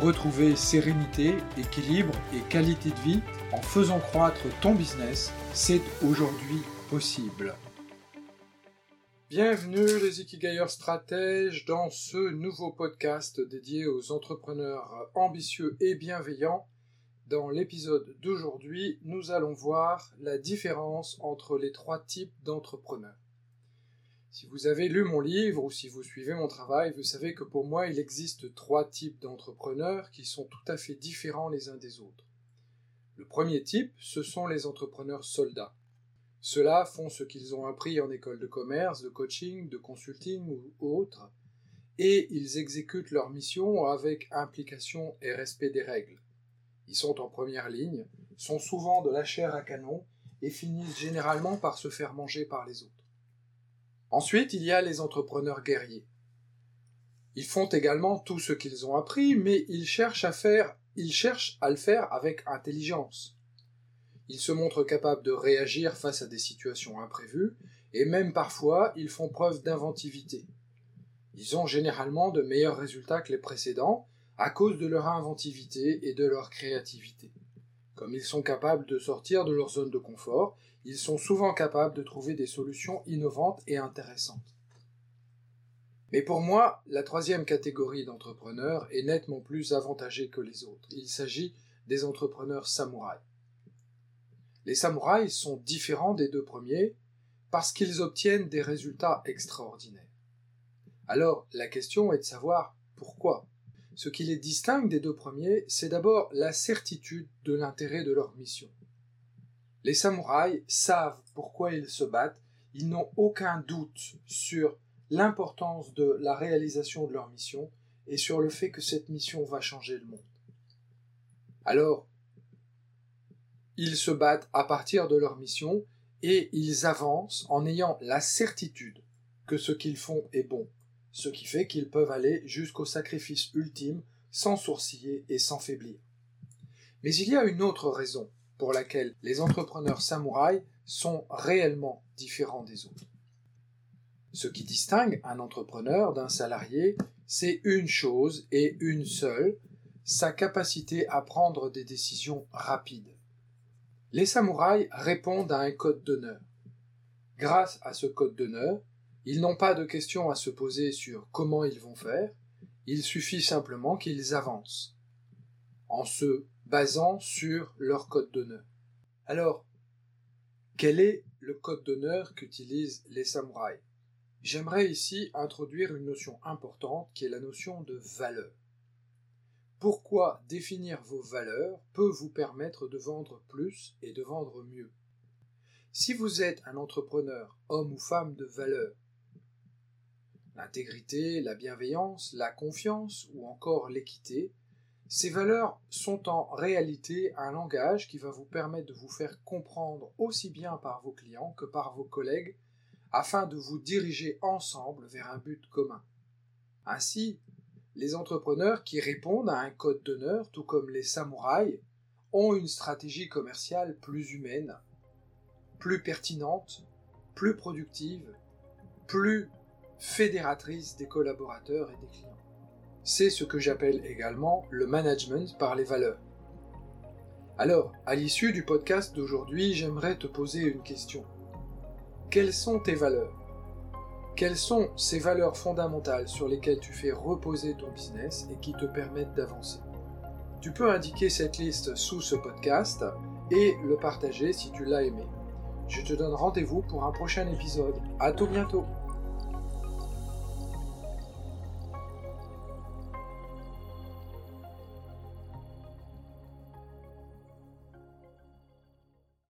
retrouver sérénité, équilibre et qualité de vie en faisant croître ton business, c'est aujourd'hui possible. Bienvenue les Ikigailleurs stratèges dans ce nouveau podcast dédié aux entrepreneurs ambitieux et bienveillants. Dans l'épisode d'aujourd'hui, nous allons voir la différence entre les trois types d'entrepreneurs. Si vous avez lu mon livre ou si vous suivez mon travail, vous savez que pour moi, il existe trois types d'entrepreneurs qui sont tout à fait différents les uns des autres. Le premier type, ce sont les entrepreneurs soldats. Ceux-là font ce qu'ils ont appris en école de commerce, de coaching, de consulting ou autre, et ils exécutent leur mission avec implication et respect des règles. Ils sont en première ligne, sont souvent de la chair à canon et finissent généralement par se faire manger par les autres. Ensuite, il y a les entrepreneurs guerriers. Ils font également tout ce qu'ils ont appris, mais ils cherchent à le faire avec intelligence. Ils se montrent capables de réagir face à des situations imprévues, et même parfois ils font preuve d'inventivité. Ils ont généralement de meilleurs résultats que les précédents à cause de leur inventivité et de leur créativité. Comme ils sont capables de sortir de leur zone de confort, ils sont souvent capables de trouver des solutions innovantes et intéressantes. Mais pour moi, la troisième catégorie d'entrepreneurs est nettement plus avantagée que les autres. Il s'agit des entrepreneurs samouraïs. Les samouraïs sont différents des deux premiers parce qu'ils obtiennent des résultats extraordinaires. Alors, la question est de savoir pourquoi. Ce qui les distingue des deux premiers, c'est d'abord la certitude de l'intérêt de leur mission. Les samouraïs savent pourquoi ils se battent, ils n'ont aucun doute sur l'importance de la réalisation de leur mission et sur le fait que cette mission va changer le monde. Alors, ils se battent à partir de leur mission et ils avancent en ayant la certitude que ce qu'ils font est bon, ce qui fait qu'ils peuvent aller jusqu'au sacrifice ultime sans sourciller et sans faiblir. Mais il y a une autre raison pour laquelle les entrepreneurs samouraïs sont réellement différents des autres. Ce qui distingue un entrepreneur d'un salarié, c'est une chose et une seule, sa capacité à prendre des décisions rapides. Les samouraïs répondent à un code d'honneur. Grâce à ce code d'honneur, ils n'ont pas de questions à se poser sur comment ils vont faire, il suffit simplement qu'ils avancent. En se basant sur leur code d'honneur. Alors, quel est le code d'honneur qu'utilisent les samouraïs? J'aimerais ici introduire une notion importante qui est la notion de valeur. Pourquoi définir vos valeurs peut vous permettre de vendre plus et de vendre mieux? Si vous êtes un entrepreneur, homme ou femme de valeur, l'intégrité, la bienveillance, la confiance ou encore l'équité, ces valeurs sont en réalité un langage qui va vous permettre de vous faire comprendre aussi bien par vos clients que par vos collègues afin de vous diriger ensemble vers un but commun. Ainsi, les entrepreneurs qui répondent à un code d'honneur, tout comme les samouraïs, ont une stratégie commerciale plus humaine, plus pertinente, plus productive, plus fédératrice des collaborateurs et des clients. C'est ce que j'appelle également le management par les valeurs. Alors, à l'issue du podcast d'aujourd'hui, j'aimerais te poser une question. Quelles sont tes valeurs? Quelles sont ces valeurs fondamentales sur lesquelles tu fais reposer ton business et qui te permettent d'avancer? Tu peux indiquer cette liste sous ce podcast et le partager si tu l'as aimé. Je te donne rendez-vous pour un prochain épisode. À tout bientôt